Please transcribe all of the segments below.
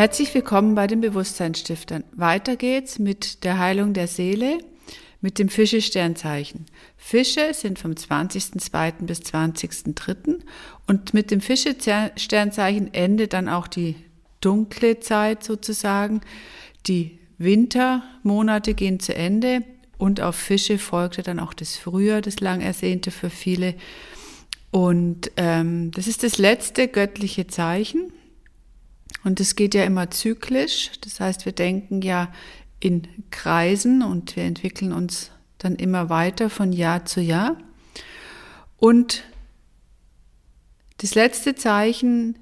Herzlich willkommen bei den Bewusstseinsstiftern. Weiter geht's mit der Heilung der Seele mit dem Fische-Sternzeichen. Fische sind vom 20.02. bis 20.03. und mit dem Fische-Sternzeichen endet dann auch die dunkle Zeit sozusagen. Die Wintermonate gehen zu Ende und auf Fische folgte dann auch das Frühjahr, das lang ersehnte für viele. Und ähm, das ist das letzte göttliche Zeichen. Und es geht ja immer zyklisch. Das heißt, wir denken ja in Kreisen und wir entwickeln uns dann immer weiter von Jahr zu Jahr. Und das letzte Zeichen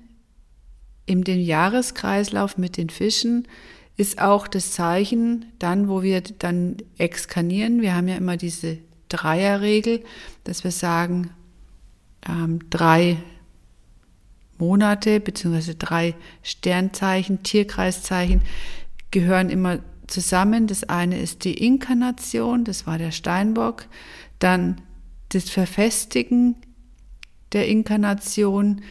in dem Jahreskreislauf mit den Fischen ist auch das Zeichen dann, wo wir dann exkarnieren. Wir haben ja immer diese Dreierregel, dass wir sagen, ähm, drei Monate beziehungsweise drei Sternzeichen, Tierkreiszeichen gehören immer zusammen. Das eine ist die Inkarnation, das war der Steinbock, dann das Verfestigen der Inkarnation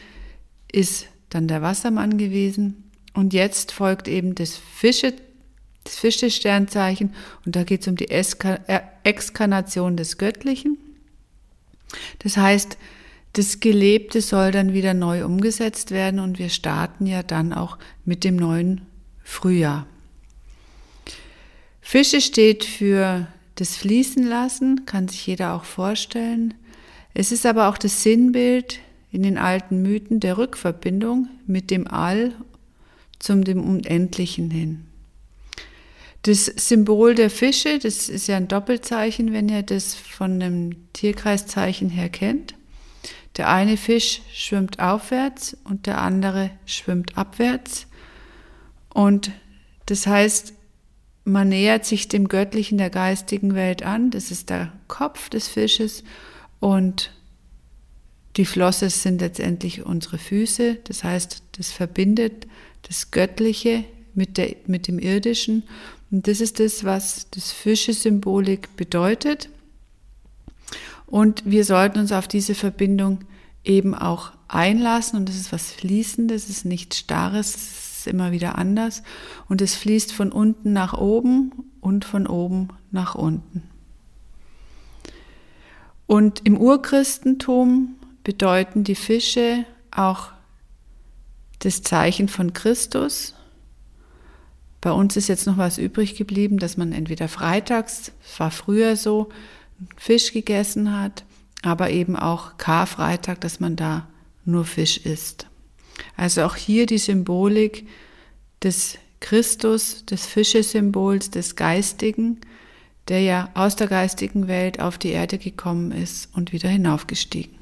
ist dann der Wassermann gewesen und jetzt folgt eben das Fische, das Fische-Sternzeichen und da geht es um die äh, Exkarnation des Göttlichen. Das heißt, das Gelebte soll dann wieder neu umgesetzt werden und wir starten ja dann auch mit dem neuen Frühjahr. Fische steht für das Fließen lassen, kann sich jeder auch vorstellen. Es ist aber auch das Sinnbild in den alten Mythen der Rückverbindung mit dem All zum dem Unendlichen hin. Das Symbol der Fische, das ist ja ein Doppelzeichen, wenn ihr das von dem Tierkreiszeichen her kennt. Der eine Fisch schwimmt aufwärts und der andere schwimmt abwärts. Und das heißt, man nähert sich dem Göttlichen der geistigen Welt an. Das ist der Kopf des Fisches und die Flosse sind letztendlich unsere Füße. Das heißt, das verbindet das Göttliche mit, der, mit dem Irdischen. Und das ist das, was das Fische-Symbolik bedeutet. Und wir sollten uns auf diese Verbindung eben auch einlassen. Und das ist was Fließendes, das ist nichts Starres, immer wieder anders und es fließt von unten nach oben und von oben nach unten. Und im Urchristentum bedeuten die Fische auch das Zeichen von Christus. Bei uns ist jetzt noch was übrig geblieben, dass man entweder freitags, es war früher so, Fisch gegessen hat, aber eben auch Karfreitag, dass man da nur Fisch isst. Also auch hier die Symbolik des Christus, des Fischesymbols, des Geistigen, der ja aus der geistigen Welt auf die Erde gekommen ist und wieder hinaufgestiegen.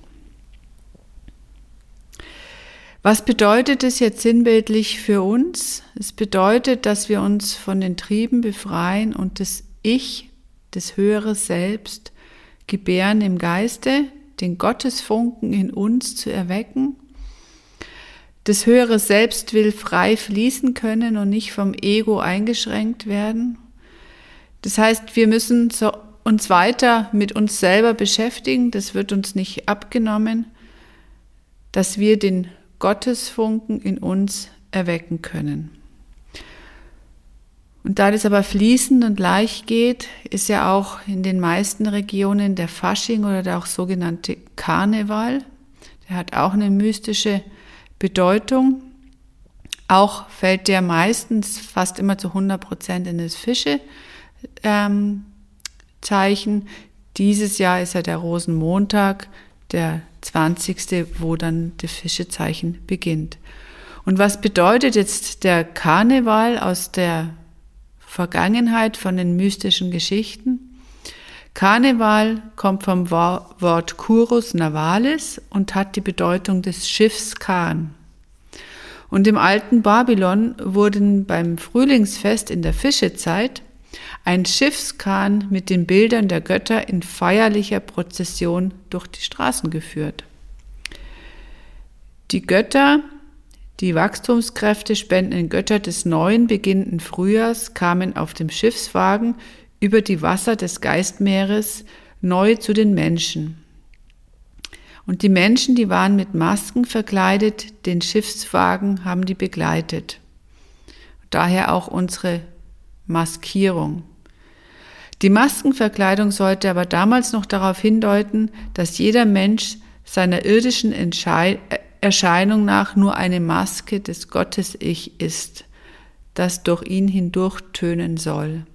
Was bedeutet es jetzt sinnbildlich für uns? Es bedeutet, dass wir uns von den Trieben befreien und das Ich, das höhere Selbst, gebären im Geiste, den Gottesfunken in uns zu erwecken das höhere Selbst will frei fließen können und nicht vom Ego eingeschränkt werden. Das heißt, wir müssen uns weiter mit uns selber beschäftigen, das wird uns nicht abgenommen, dass wir den Gottesfunken in uns erwecken können. Und da das aber fließend und leicht geht, ist ja auch in den meisten Regionen der Fasching oder der auch sogenannte Karneval, der hat auch eine mystische Bedeutung. Auch fällt der meistens fast immer zu 100 Prozent in das Fische-Zeichen. Ähm, Dieses Jahr ist ja der Rosenmontag, der 20., wo dann das Fischezeichen beginnt. Und was bedeutet jetzt der Karneval aus der Vergangenheit von den mystischen Geschichten? Karneval kommt vom Wort Curus Navalis und hat die Bedeutung des Schiffs Kahn. Und im alten Babylon wurden beim Frühlingsfest in der Fischezeit ein Schiffskahn mit den Bildern der Götter in feierlicher Prozession durch die Straßen geführt. Die Götter, die Wachstumskräfte spendenden Götter des neuen beginnenden Frühjahrs kamen auf dem Schiffswagen über die Wasser des Geistmeeres neu zu den Menschen. Und die Menschen, die waren mit Masken verkleidet, den Schiffswagen haben die begleitet. Daher auch unsere Maskierung. Die Maskenverkleidung sollte aber damals noch darauf hindeuten, dass jeder Mensch seiner irdischen Entschei Erscheinung nach nur eine Maske des Gottes-Ich ist, das durch ihn hindurch tönen soll.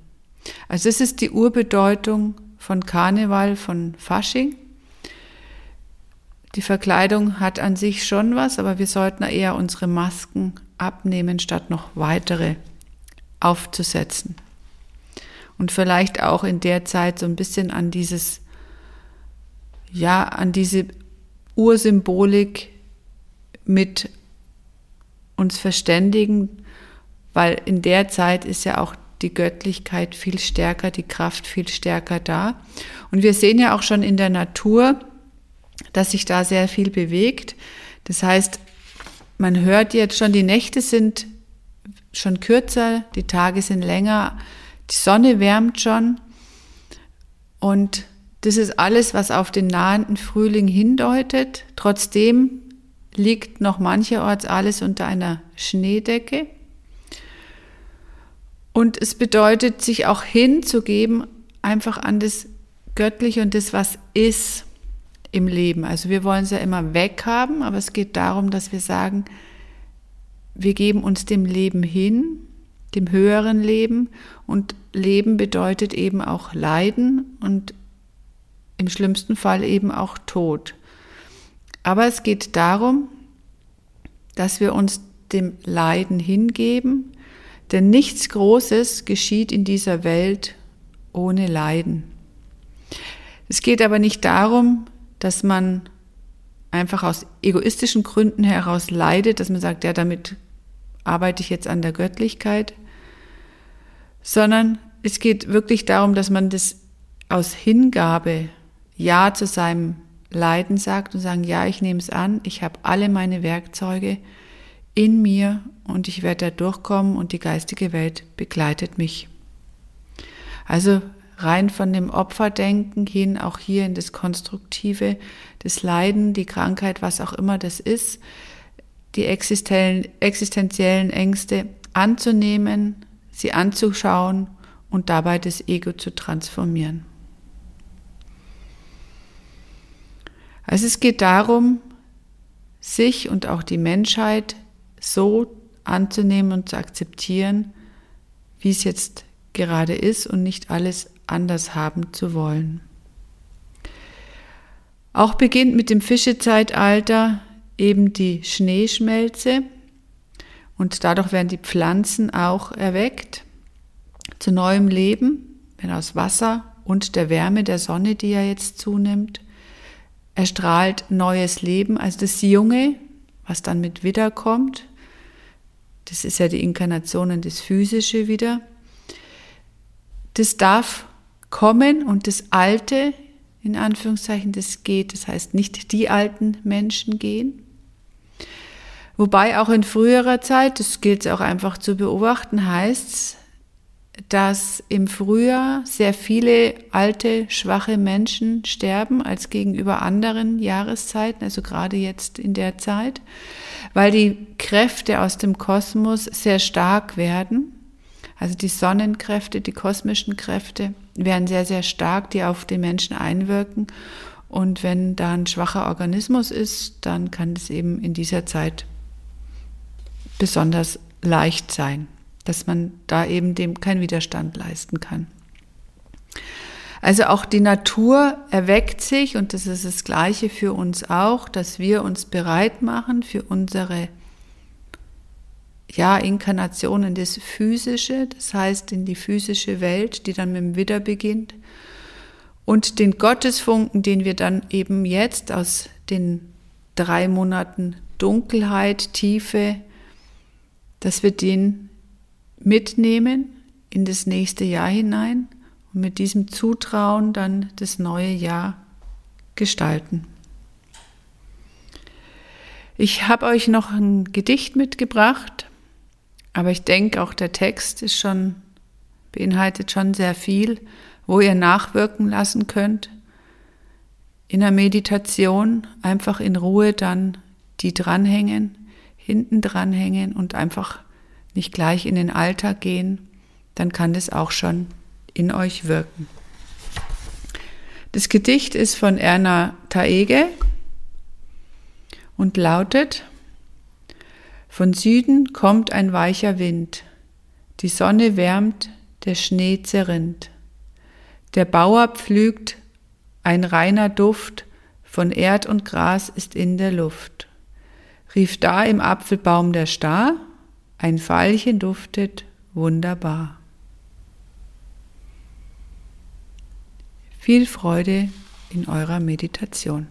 Also das ist die Urbedeutung von Karneval, von Fasching. Die Verkleidung hat an sich schon was, aber wir sollten eher unsere Masken abnehmen, statt noch weitere aufzusetzen. Und vielleicht auch in der Zeit so ein bisschen an dieses, ja, an diese Ursymbolik mit uns verständigen, weil in der Zeit ist ja auch die Göttlichkeit viel stärker, die Kraft viel stärker da. Und wir sehen ja auch schon in der Natur, dass sich da sehr viel bewegt. Das heißt, man hört jetzt schon, die Nächte sind schon kürzer, die Tage sind länger, die Sonne wärmt schon. Und das ist alles, was auf den nahenden Frühling hindeutet. Trotzdem liegt noch mancherorts alles unter einer Schneedecke. Und es bedeutet, sich auch hinzugeben, einfach an das Göttliche und das, was ist im Leben. Also wir wollen es ja immer weghaben, aber es geht darum, dass wir sagen, wir geben uns dem Leben hin, dem höheren Leben. Und Leben bedeutet eben auch Leiden und im schlimmsten Fall eben auch Tod. Aber es geht darum, dass wir uns dem Leiden hingeben, denn nichts Großes geschieht in dieser Welt ohne Leiden. Es geht aber nicht darum, dass man einfach aus egoistischen Gründen heraus leidet, dass man sagt, ja, damit arbeite ich jetzt an der Göttlichkeit, sondern es geht wirklich darum, dass man das aus Hingabe Ja zu seinem Leiden sagt und sagen, ja, ich nehme es an, ich habe alle meine Werkzeuge in mir und ich werde da durchkommen und die geistige Welt begleitet mich. Also rein von dem Opferdenken hin auch hier in das Konstruktive, das Leiden, die Krankheit, was auch immer das ist, die existenziellen Ängste anzunehmen, sie anzuschauen und dabei das Ego zu transformieren. Also es geht darum, sich und auch die Menschheit so anzunehmen und zu akzeptieren, wie es jetzt gerade ist und nicht alles anders haben zu wollen. Auch beginnt mit dem Fischezeitalter eben die Schneeschmelze und dadurch werden die Pflanzen auch erweckt zu neuem Leben, wenn aus Wasser und der Wärme der Sonne, die ja jetzt zunimmt, erstrahlt neues Leben, also das Junge, was dann mit wiederkommt. Das ist ja die Inkarnation in das Physische wieder. Das darf kommen und das Alte, in Anführungszeichen, das geht. Das heißt, nicht die alten Menschen gehen. Wobei auch in früherer Zeit, das gilt es auch einfach zu beobachten, heißt es, dass im Frühjahr sehr viele alte, schwache Menschen sterben als gegenüber anderen Jahreszeiten, also gerade jetzt in der Zeit, weil die Kräfte aus dem Kosmos sehr stark werden. Also die Sonnenkräfte, die kosmischen Kräfte werden sehr, sehr stark, die auf den Menschen einwirken. Und wenn da ein schwacher Organismus ist, dann kann es eben in dieser Zeit besonders leicht sein dass man da eben dem keinen Widerstand leisten kann. Also auch die Natur erweckt sich und das ist das Gleiche für uns auch, dass wir uns bereit machen für unsere ja, Inkarnation in das Physische, das heißt in die physische Welt, die dann mit dem Widder beginnt. Und den Gottesfunken, den wir dann eben jetzt aus den drei Monaten Dunkelheit, Tiefe, dass wir den mitnehmen in das nächste Jahr hinein und mit diesem Zutrauen dann das neue Jahr gestalten. Ich habe euch noch ein Gedicht mitgebracht, aber ich denke auch der Text ist schon beinhaltet schon sehr viel, wo ihr nachwirken lassen könnt. In der Meditation einfach in Ruhe dann die dranhängen, hinten dranhängen und einfach nicht gleich in den Alltag gehen, dann kann das auch schon in euch wirken. Das Gedicht ist von Erna Taege und lautet, von Süden kommt ein weicher Wind, die Sonne wärmt, der Schnee zerrinnt. Der Bauer pflügt, ein reiner Duft von Erd und Gras ist in der Luft. Rief da im Apfelbaum der Star, ein Veilchen duftet wunderbar. Viel Freude in eurer Meditation.